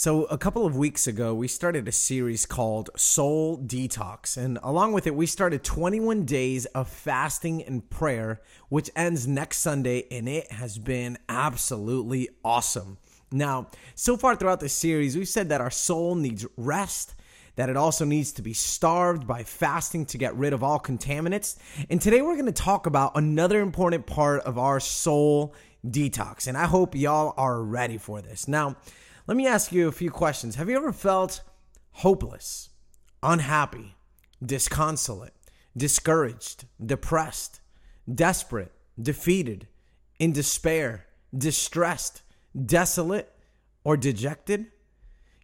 So, a couple of weeks ago, we started a series called Soul Detox. And along with it, we started 21 days of fasting and prayer, which ends next Sunday. And it has been absolutely awesome. Now, so far throughout this series, we've said that our soul needs rest, that it also needs to be starved by fasting to get rid of all contaminants. And today, we're going to talk about another important part of our soul detox. And I hope y'all are ready for this. Now, let me ask you a few questions. Have you ever felt hopeless, unhappy, disconsolate, discouraged, depressed, desperate, defeated, in despair, distressed, desolate, or dejected?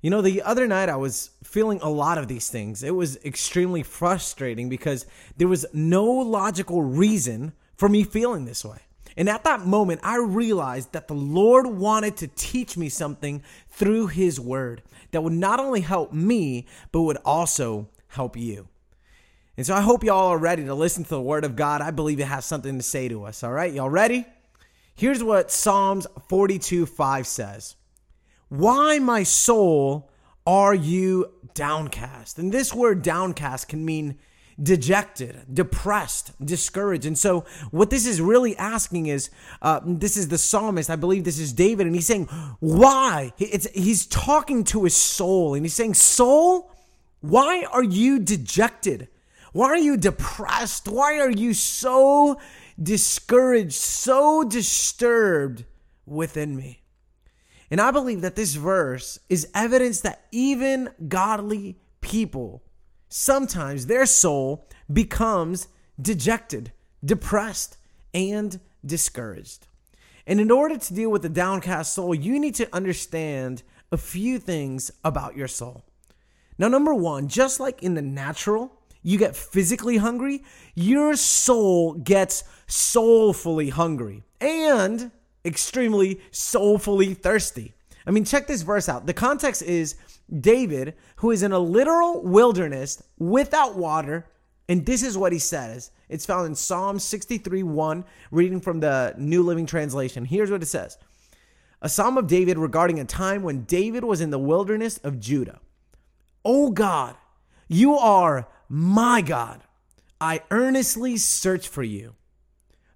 You know, the other night I was feeling a lot of these things. It was extremely frustrating because there was no logical reason for me feeling this way. And at that moment, I realized that the Lord wanted to teach me something through His Word that would not only help me, but would also help you. And so I hope y'all are ready to listen to the Word of God. I believe it has something to say to us. All right, y'all ready? Here's what Psalms 42 5 says Why, my soul, are you downcast? And this word downcast can mean dejected, depressed, discouraged. And so, what this is really asking is uh, this is the psalmist, I believe this is David, and he's saying, Why? It's, he's talking to his soul, and he's saying, Soul, why are you dejected? Why are you depressed? Why are you so discouraged, so disturbed within me? And I believe that this verse is evidence that even godly people sometimes their soul becomes dejected, depressed, and discouraged. And in order to deal with the downcast soul, you need to understand a few things about your soul. Now, number one, just like in the natural, you get physically hungry, your soul gets soulfully hungry and extremely soulfully thirsty. I mean, check this verse out. The context is David, who is in a literal wilderness without water. And this is what he says. It's found in Psalm 63 1, reading from the New Living Translation. Here's what it says A psalm of David regarding a time when David was in the wilderness of Judah. O God, you are my God. I earnestly search for you.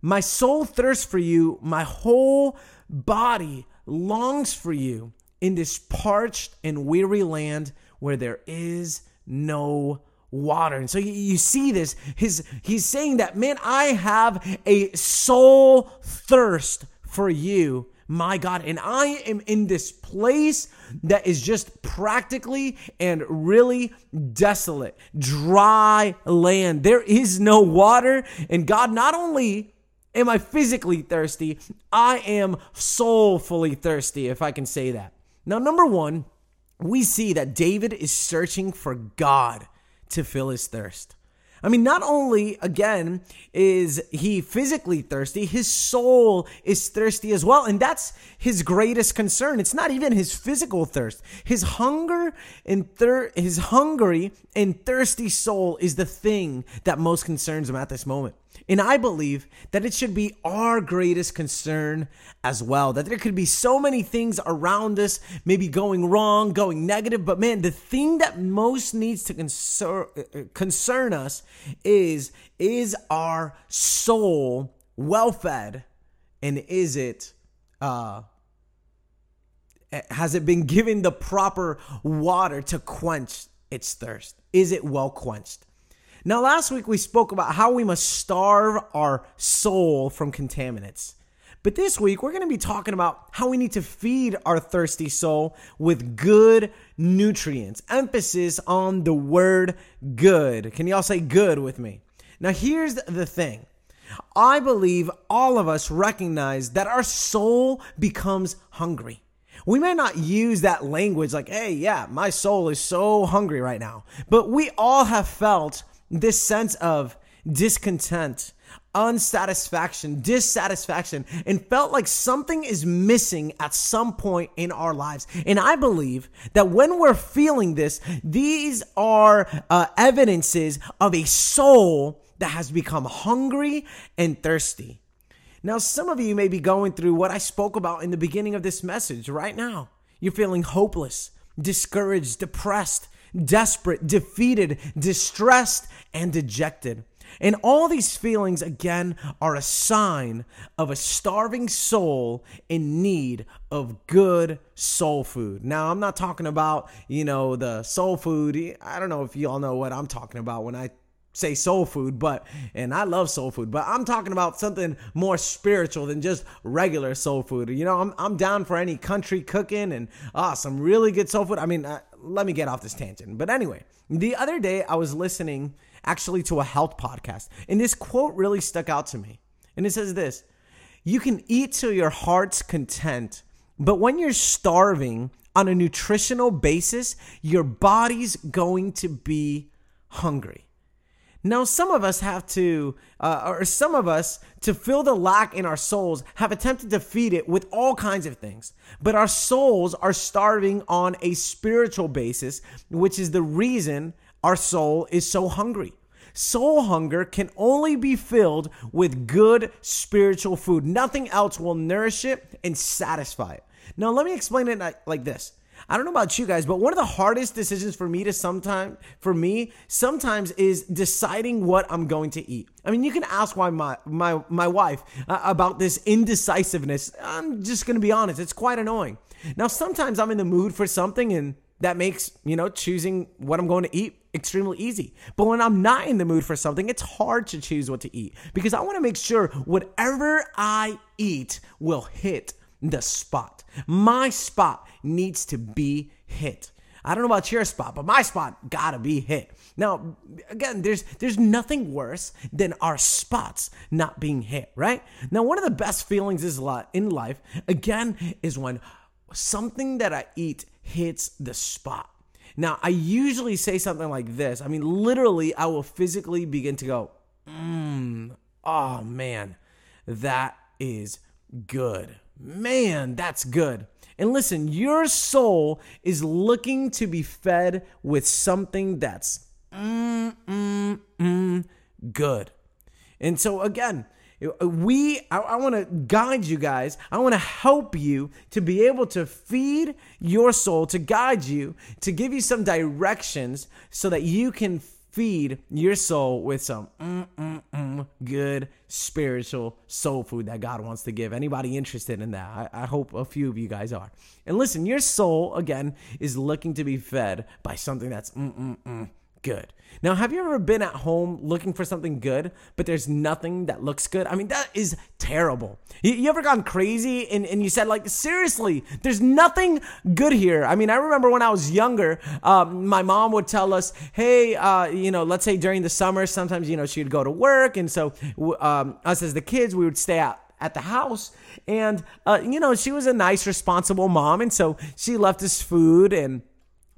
My soul thirsts for you. My whole body longs for you in this parched and weary land where there is no water. And so you, see this. His he's saying that, man, I have a soul thirst for you, my God. And I am in this place that is just practically and really desolate, dry land. There is no water. And God not only am I physically thirsty? I am soulfully thirsty, if I can say that. Now, number one, we see that David is searching for God to fill his thirst. I mean, not only, again, is he physically thirsty, his soul is thirsty as well. And that's his greatest concern. It's not even his physical thirst. His hunger and thir- his hungry and thirsty soul is the thing that most concerns him at this moment. And I believe that it should be our greatest concern as well. That there could be so many things around us, maybe going wrong, going negative, but man, the thing that most needs to concern, uh, concern us is is our soul well fed and is it uh has it been given the proper water to quench its thirst? Is it well quenched? Now, last week we spoke about how we must starve our soul from contaminants. But this week we're going to be talking about how we need to feed our thirsty soul with good nutrients. Emphasis on the word good. Can y'all say good with me? Now, here's the thing I believe all of us recognize that our soul becomes hungry. We may not use that language like, hey, yeah, my soul is so hungry right now. But we all have felt this sense of discontent, unsatisfaction, dissatisfaction, and felt like something is missing at some point in our lives. And I believe that when we're feeling this, these are uh, evidences of a soul that has become hungry and thirsty. Now, some of you may be going through what I spoke about in the beginning of this message right now. You're feeling hopeless, discouraged, depressed, desperate, defeated, distressed, and dejected. And all these feelings, again, are a sign of a starving soul in need of good soul food. Now, I'm not talking about, you know, the soul food. I don't know if you all know what I'm talking about when I say soul food, but and I love soul food, but I'm talking about something more spiritual than just regular soul food. You know, I'm I'm down for any country cooking and ah, some really good soul food. I mean, uh, let me get off this tangent. But anyway, the other day I was listening actually to a health podcast, and this quote really stuck out to me. And it says this: "You can eat to your heart's content, but when you're starving on a nutritional basis, your body's going to be hungry." Now, some of us have to, uh, or some of us, to fill the lack in our souls, have attempted to feed it with all kinds of things. But our souls are starving on a spiritual basis, which is the reason our soul is so hungry. Soul hunger can only be filled with good spiritual food. Nothing else will nourish it and satisfy it. Now, let me explain it like this I don't know about you guys, but one of the hardest decisions for me to sometime for me sometimes is deciding what I'm going to eat. I mean, you can ask why my my my wife uh, about this indecisiveness. I'm just going to be honest, it's quite annoying. Now, sometimes I'm in the mood for something and that makes, you know, choosing what I'm going to eat extremely easy. But when I'm not in the mood for something, it's hard to choose what to eat because I want to make sure whatever I eat will hit the spot. My spot needs to be hit. I don't know about your spot, but my spot gotta be hit. Now, again, there's there's nothing worse than our spots not being hit, right? Now, one of the best feelings is lot in life, again, is when something that I eat hits the spot. Now, I usually say something like this. I mean, literally, I will physically begin to go, mmm, oh man, that is good. Man, that's good. And listen, your soul is looking to be fed with something that's mm, mm, mm, good. And so, again, we I, I want to guide you guys i want to help you to be able to feed your soul to guide you to give you some directions so that you can feed your soul with some mm, mm, mm, good spiritual soul food that God wants to give. Anybody interested in that? I, I, hope a few of you guys are. And listen, your soul, again, is looking to be fed by something that's good. Now, have you ever been at home looking for something good, but there's nothing that looks good? I mean, that is terrible. You, you, ever gone crazy and, and you said, like, seriously, there's nothing good here? I mean, I remember when I was younger, um, my mom would tell us, hey, uh, you know, let's say during the summer, sometimes, you know, she'd go to work. And so um, us as the kids, we would stay out at the house. And, uh, you know, she was a nice, responsible mom. And so she left us food and,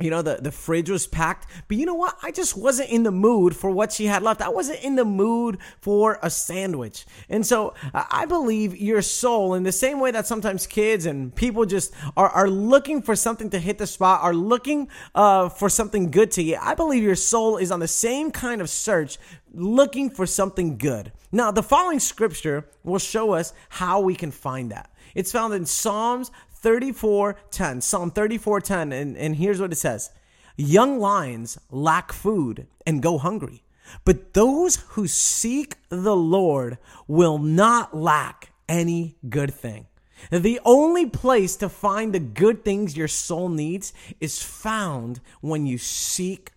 you know the, the fridge was packed. But you know what? I just wasn't in the mood for what she had left. I wasn't in the mood for a sandwich. And so i believe your soul in the same way that sometimes kids and people just are, are looking for something to hit the spot are looking uh, for something good to eat i believe your soul is on the same kind of search looking for something good. Now the following scripture will show us how we can find that. It's found in Psalms 34:10. Psalm 34:10 and and here's what it says. Young lions lack food and go hungry, but those who seek the Lord will not lack any good thing. The only place to find the good things your soul needs is found when you seek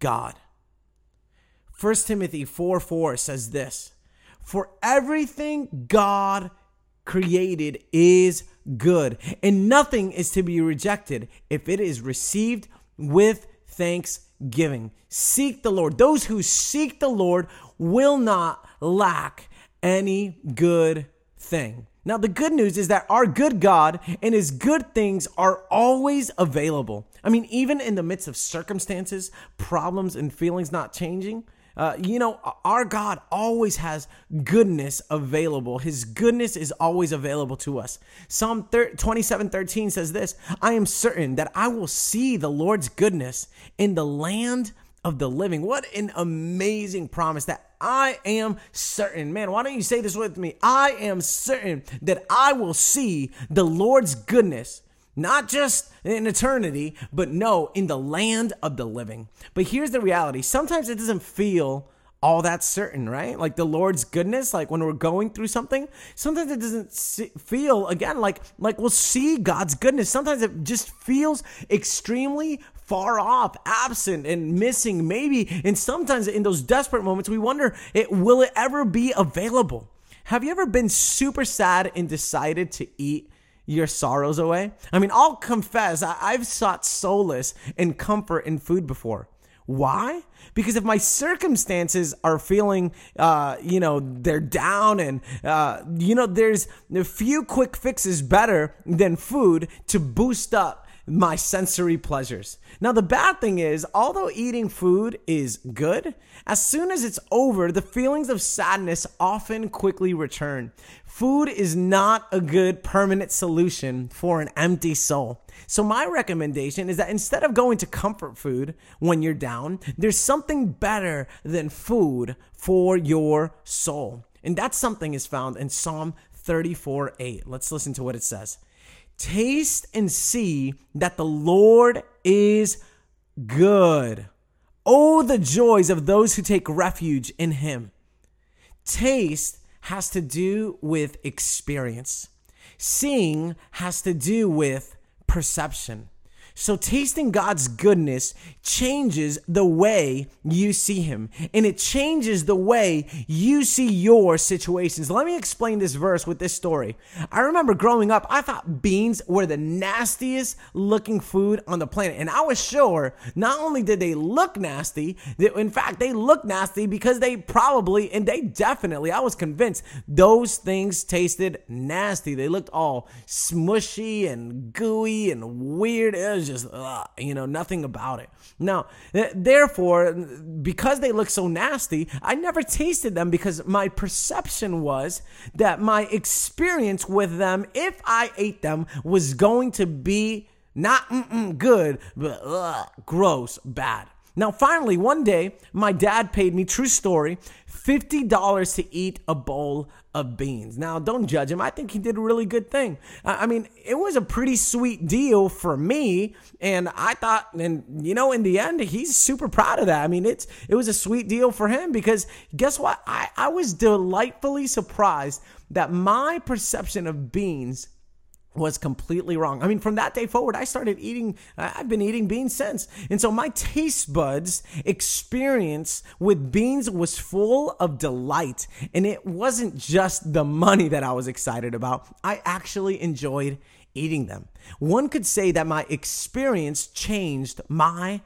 God. 1 Timothy 4 4 says this For everything God created is good, and nothing is to be rejected if it is received with thanksgiving. Seek the Lord. Those who seek the Lord will not lack any good thing. Now, the good news is that our good God and his good things are always available. I mean, even in the midst of circumstances, problems, and feelings not changing, uh, you know, our God always has goodness available. His goodness is always available to us. Psalm 27 13 says this I am certain that I will see the Lord's goodness in the land of the living. What an amazing promise that I am certain. Man, why don't you say this with me? I am certain that I will see the Lord's goodness Not just in eternity, but no, in the land of the living. But here's the reality sometimes it doesn't feel all that certain, right? Like the Lord's goodness, like when we're going through something, sometimes it doesn't feel again like like we'll see God's goodness. Sometimes it just feels extremely far off, absent and missing maybe. And sometimes in those desperate moments we wonder, it will it ever be available? Have you ever been super sad and decided to eat your sorrows away? I mean, I'll confess, I- have sought solace and comfort in food before. Why? Because if my circumstances are feeling, uh, you know, they're down and, uh, you know, there's a few quick fixes better than food to boost up my sensory pleasures. Now, the bad thing is, although eating food is good, as soon as it's over, the feelings of sadness often quickly return. Food is not a good permanent solution for an empty soul. So, my recommendation is that instead of going to comfort food when you're down, there's something better than food for your soul. And that something is found in Psalm 34 8. Let's listen to what it says. Taste and see that the Lord is good. Oh, the joys of those who take refuge in Him. Taste has to do with experience, seeing has to do with perception. So, tasting God's goodness changes the way you see Him, and it changes the way you see your situations. Let me explain this verse with this story. I remember growing up, I thought beans were the nastiest looking food on the planet, and I was sure not only did they look nasty, in fact, they look nasty because they probably and they definitely, I was convinced those things tasted nasty. They looked all smushy and gooey and weird. It just, ugh, you know, nothing about it. Now, eh, therefore, because they look so nasty, I never tasted them because my perception was that my experience with them, if I ate them, was going to be not mm, mm, good, but ugh, gross, bad. Now, finally, one day, my dad paid me, true story, $50 to eat a bowl of beans. Now, don't judge him. I think he did a really good thing. I mean, it was a pretty sweet deal for me, and I thought, and you know, in the end, he's super proud of that. I mean, it's it was a sweet deal for him because guess what? I, I was delightfully surprised that my perception of beans was completely wrong. I mean, from that day forward, I started eating, I've been eating beans since. And so my taste buds experience with beans was full of delight. And it wasn't just the money that I was excited about, I actually enjoyed eating them. One could say that my experience changed my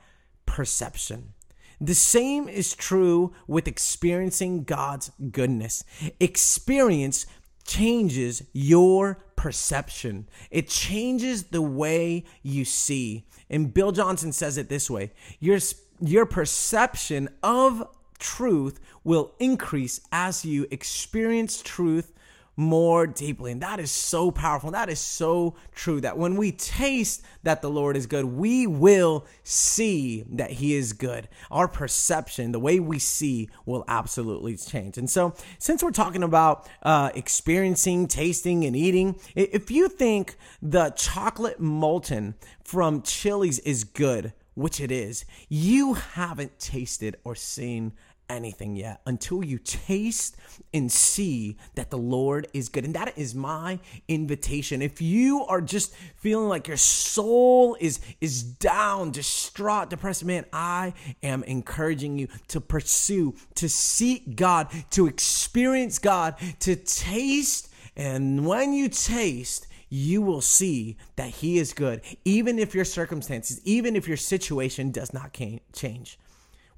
perception. The same is true with experiencing God's goodness. Experience changes your perception. It changes the way you see. And Bill Johnson says it this way your, your perception of truth will increase as you experience truth more deeply. And that is so powerful. That is so true that when we taste that the Lord is good, we will see that He is good. Our perception, the way we see, will absolutely change. And so, since we're talking about uh, experiencing, tasting, and eating, if you think the chocolate molten from Chili's is good, which it is, you haven't tasted or seen anything yet until you taste and see that the Lord is good. And that is my invitation. If you are just feeling like your soul is is down, distraught, depressed, man, I am encouraging you to pursue, to seek God, to experience God, to taste and when you taste you will see that he is good, even if your circumstances, even if your situation does not change.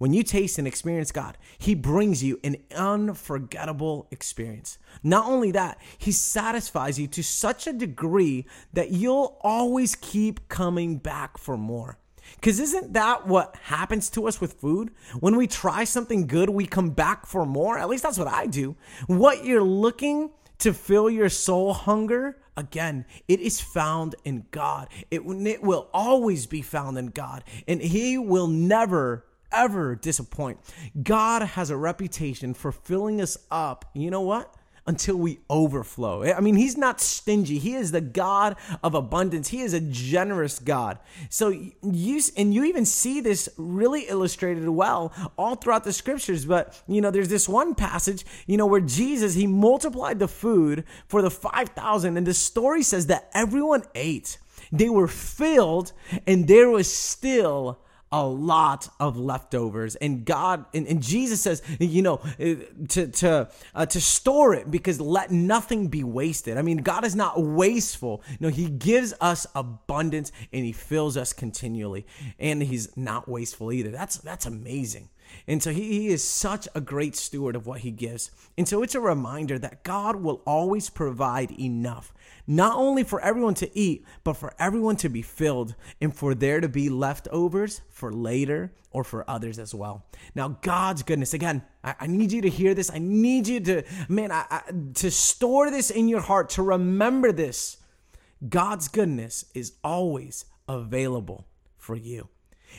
When you taste and experience God, He brings you an unforgettable experience. Not only that, He satisfies you to such a degree that you'll always keep coming back for more. Because isn't that what happens to us with food? When we try something good, we come back for more. At least that's what I do. What you're looking to fill your soul hunger, again, it is found in God. It, it will always be found in God. And He will never ever disappoint. God has a reputation for filling us up. You know what? until we overflow. I mean, he's not stingy. He is the God of abundance. He is a generous God. So you and you even see this really illustrated well all throughout the scriptures, but you know, there's this one passage, you know, where Jesus he multiplied the food for the 5000 and the story says that everyone ate. They were filled and there was still a lot of leftovers. And god and, and jesus says you know uh, to to uh, to store it because let nothing be wasted. I mean god is not wasteful. No he gives us abundance and he fills us continually. And he's not wasteful either. That's that's amazing and so he, he is such a great steward of what he gives. And so it's a reminder that God will always provide enough, not only for everyone to eat, but for everyone to be filled and for there to be leftovers for later or for others as well. Now, God's goodness, again, I, I need you to hear this. I need you to, man, I, I, to store this in your heart, to remember this. God's goodness is always available for you.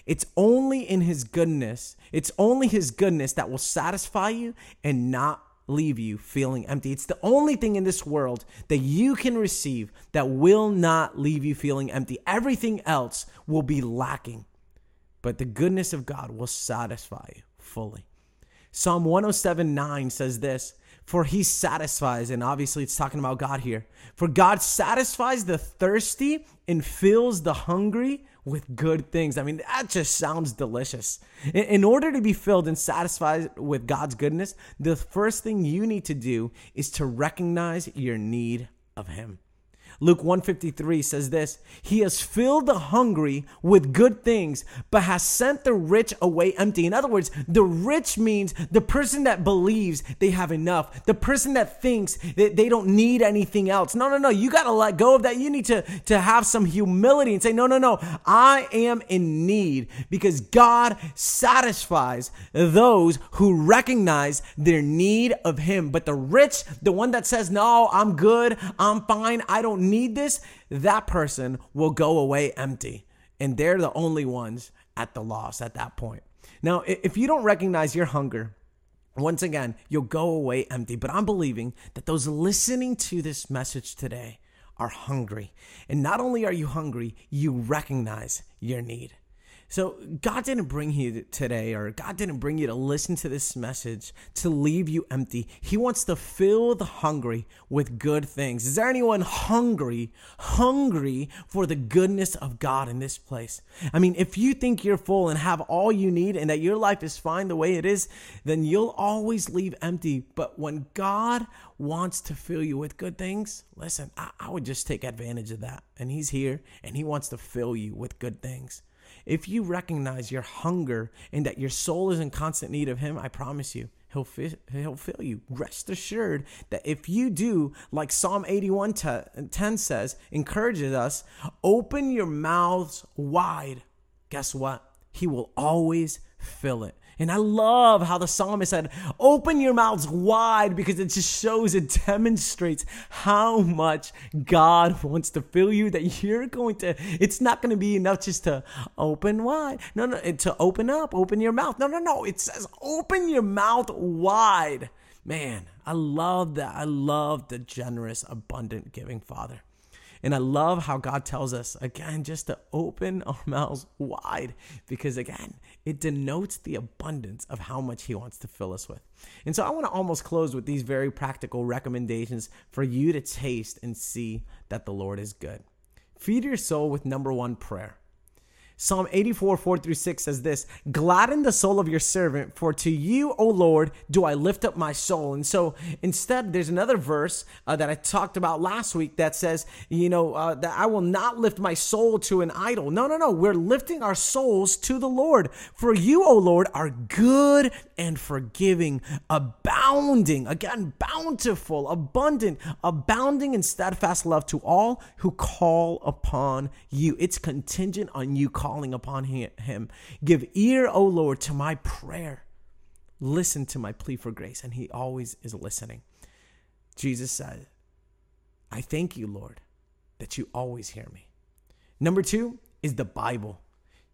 It's only in His goodness, it's only His goodness that will satisfy you and not leave you feeling empty. It's the only thing in this world that you can receive that will not leave you feeling empty. Everything else will be lacking, but the goodness of God will satisfy you fully. Psalm 107 9 says this For he satisfies, and obviously it's talking about God here. For God satisfies the thirsty and fills the hungry with good things. I mean, that just sounds delicious. In order to be filled and satisfied with God's goodness, the first thing you need to do is to recognize your need of Him. Luke 153 says this He has filled the hungry with good things, but has sent the rich away empty. In other words, the rich means the person that believes they have enough, the person that thinks that they don't need anything else. No, no, no. You got to let go of that. You need to, to have some humility and say, No, no, no. I am in need because God satisfies those who recognize their need of Him. But the rich, the one that says, No, I'm good, I'm fine, I don't need this, that person will go away empty. And they're the only ones at the loss at that point. Now, if you don't recognize your hunger, once again, you'll go away empty. But I'm believing that those listening to this message today are hungry. And not only are you hungry, you recognize your need. So, God didn't bring you today, or God didn't bring you to listen to this message to leave you empty. He wants to fill the hungry with good things. Is there anyone hungry, hungry for the goodness of God in this place? I mean, if you think you're full and have all you need and that your life is fine the way it is, then you'll always leave empty. But when God wants to fill you with good things, listen, I, I would just take advantage of that. And He's here and He wants to fill you with good things. If you recognize your hunger and that your soul is in constant need of Him, I promise you, He'll, fi- he'll fill you. Rest assured that if you do, like Psalm 81 10 says, encourages us, open your mouths wide. Guess what? He will always fill it. And I love how the psalmist said, open your mouths wide because it just shows, it demonstrates how much God wants to fill you that you're going to, it's not going to be enough just to open wide. No, no, to open up, open your mouth. No, no, no. It says open your mouth wide. Man, I love that. I love the generous, abundant giving Father. And I love how God tells us, again, just to open our mouths wide because, again, it denotes the abundance of how much He wants to fill us with. And so I want to almost close with these very practical recommendations for you to taste and see that the Lord is good. Feed your soul with number one prayer. Psalm 84, 4 through 6 says this Gladden the soul of your servant, for to you, O Lord, do I lift up my soul. And so instead, there's another verse uh, that I talked about last week that says, you know, uh, that I will not lift my soul to an idol. No, no, no. We're lifting our souls to the Lord. For you, O Lord, are good and forgiving, abounding, again, bountiful, abundant, abounding in steadfast love to all who call upon you. It's contingent on you calling calling upon him. Give ear, O Lord, to my prayer. Listen to my plea for grace. And he always is listening. Jesus said, I thank you, Lord, that you always hear me. Number two is the Bible.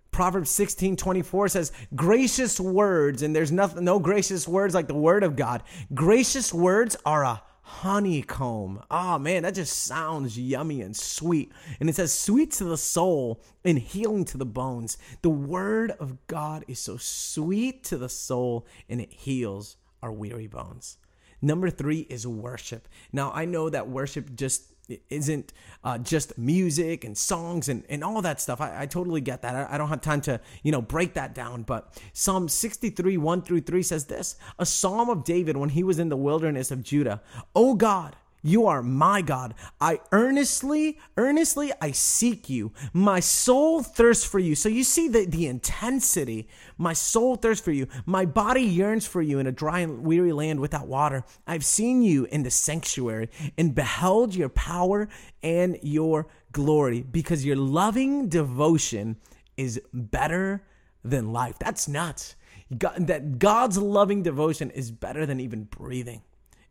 Proverbs 16 24 says, Gracious words, and there's nothing, no gracious words like the word of God. Gracious words are a honeycomb. Oh man, that just sounds yummy and sweet. And it says, sweet to the soul and healing to the bones. The word of God is so sweet to the soul and it heals our weary bones. Number three is worship. Now, I know that worship just isn't uh, just music and songs and, and all that stuff. I, I totally get that. I, I, don't have time to, you know, break that down. But Psalm 63, 1 through 3 says this a psalm of David when he was in the wilderness of Judah. Oh God, you are my God. I earnestly, earnestly, I seek you. My soul thirsts for you. So you see the, the intensity. My soul thirsts for you. My body yearns for you in a dry and weary land without water. I've seen you in the sanctuary and beheld your power and your glory because your loving devotion is better than life. That's nuts. God, that God's loving devotion is better than even breathing.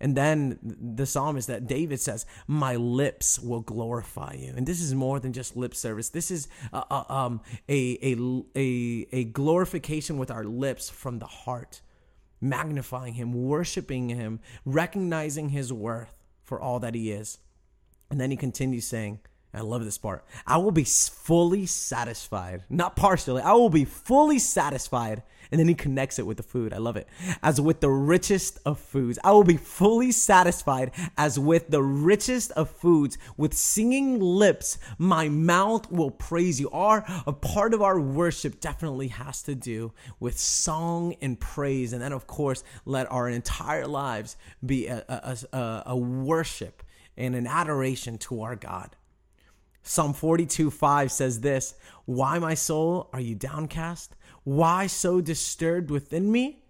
And then the psalmist that David says, My lips will glorify you. And this is more than just lip service. This is a, a, um, a, a, a, a glorification with our lips from the heart, magnifying Him, worshiping Him, recognizing His worth for all that He is. And then he continues saying, I love this part. I will be fully satisfied, not partially. I will be fully satisfied. And then he connects it with the food. I love it. As with the richest of foods. I will be fully satisfied as with the richest of foods. With singing lips, my mouth will praise you. Our a part of our worship definitely has to do with song and praise. And then, of course, let our entire lives be a, a, a, a worship and an adoration to our God. Psalm 42 5 says this Why, my soul, are you downcast? Why so disturbed within me?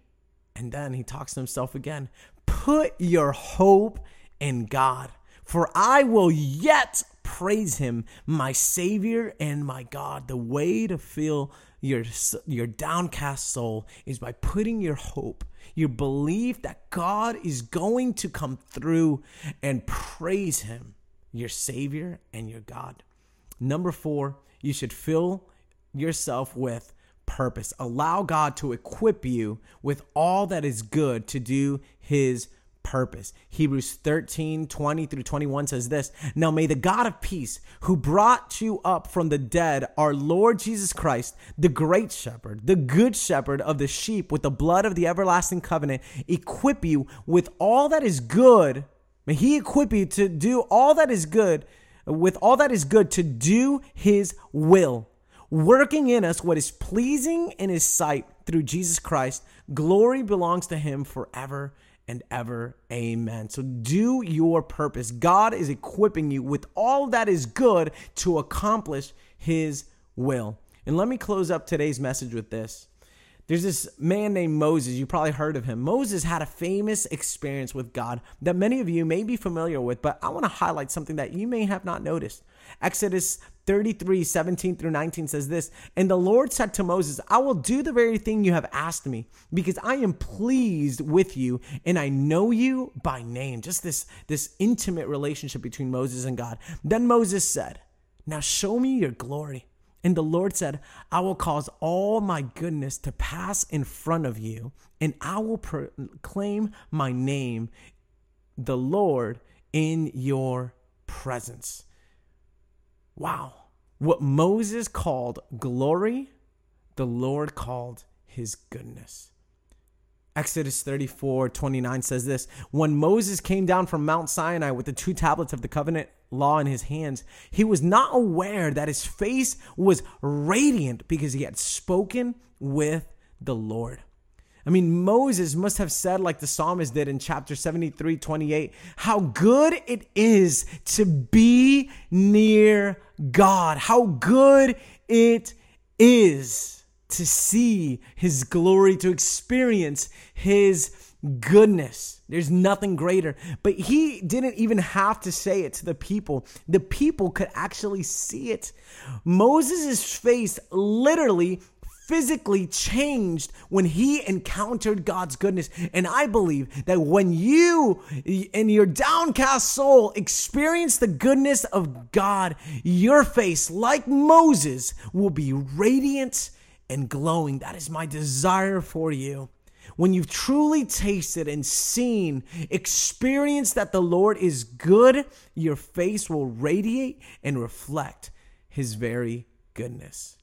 And then he talks to himself again Put your hope in God, for I will yet praise him, my Savior and my God. The way to feel your, your downcast soul is by putting your hope, your belief that God is going to come through and praise him, your Savior and your God. Number four, you should fill yourself with purpose. Allow God to equip you with all that is good to do his purpose. Hebrews 13, 20 through 21 says this Now may the God of peace, who brought you up from the dead, our Lord Jesus Christ, the great shepherd, the good shepherd of the sheep, with the blood of the everlasting covenant, equip you with all that is good. May he equip you to do all that is good with all that is good to do his will, working in us what is pleasing in his sight through Jesus Christ. Glory belongs to him forever and ever. Amen. So do your purpose. God is equipping you with all that is good to accomplish his will. And let me close up today's message with this. There's this man named Moses. You probably heard of him. Moses had a famous experience with God that many of you may be familiar with, but I want to highlight something that you may have not noticed. Exodus 33, 17 through 19 says this And the Lord said to Moses, I will do the very thing you have asked me, because I am pleased with you and I know you by name. Just this, this intimate relationship between Moses and God. Then Moses said, Now show me your glory. And the Lord said, I will cause all my goodness to pass in front of you, and I will proclaim my name, the Lord, in your presence. Wow. What Moses called glory, the Lord called his goodness. Exodus 34 29 says this When Moses came down from Mount Sinai with the two tablets of the covenant law in his hands, he was not aware that his face was radiant because he had spoken with the Lord. I mean, Moses must have said, like the psalmist did in chapter 73 28, how good it is to be near God, how good it is to see his glory, to experience his goodness. There's nothing greater. But he didn't even have to say it to the people. The people could actually see it. Moses' face literally physically changed when he encountered God's goodness. And I believe that when you in your downcast soul experience the goodness of God, your face, like Moses, will be radiant and glowing. That is my desire for you. When you've truly tasted and seen, experienced that the Lord is good, your face will radiate and reflect his very goodness.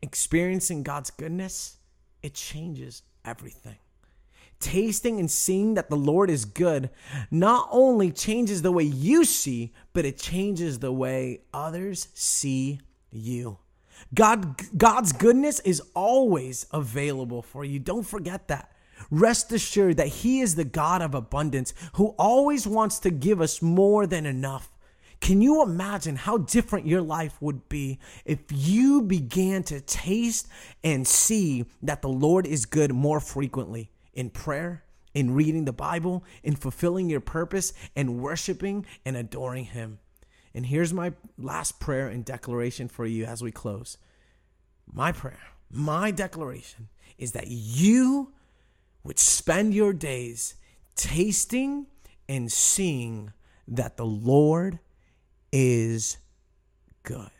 Experiencing God's goodness, it changes everything. Tasting and seeing that the Lord is good not only changes the way you see, but it changes the way others see you. God, God's goodness is always available for you. Don't forget that. Rest assured that He is the God of abundance who always wants to give us more than enough. Can you imagine how different your life would be if you began to taste and see that the Lord is good more frequently in prayer, in reading the Bible, in fulfilling your purpose, and worshiping and adoring Him? And here's my last prayer and declaration for you as we close. My prayer, my declaration is that you would spend your days tasting and seeing that the Lord is good.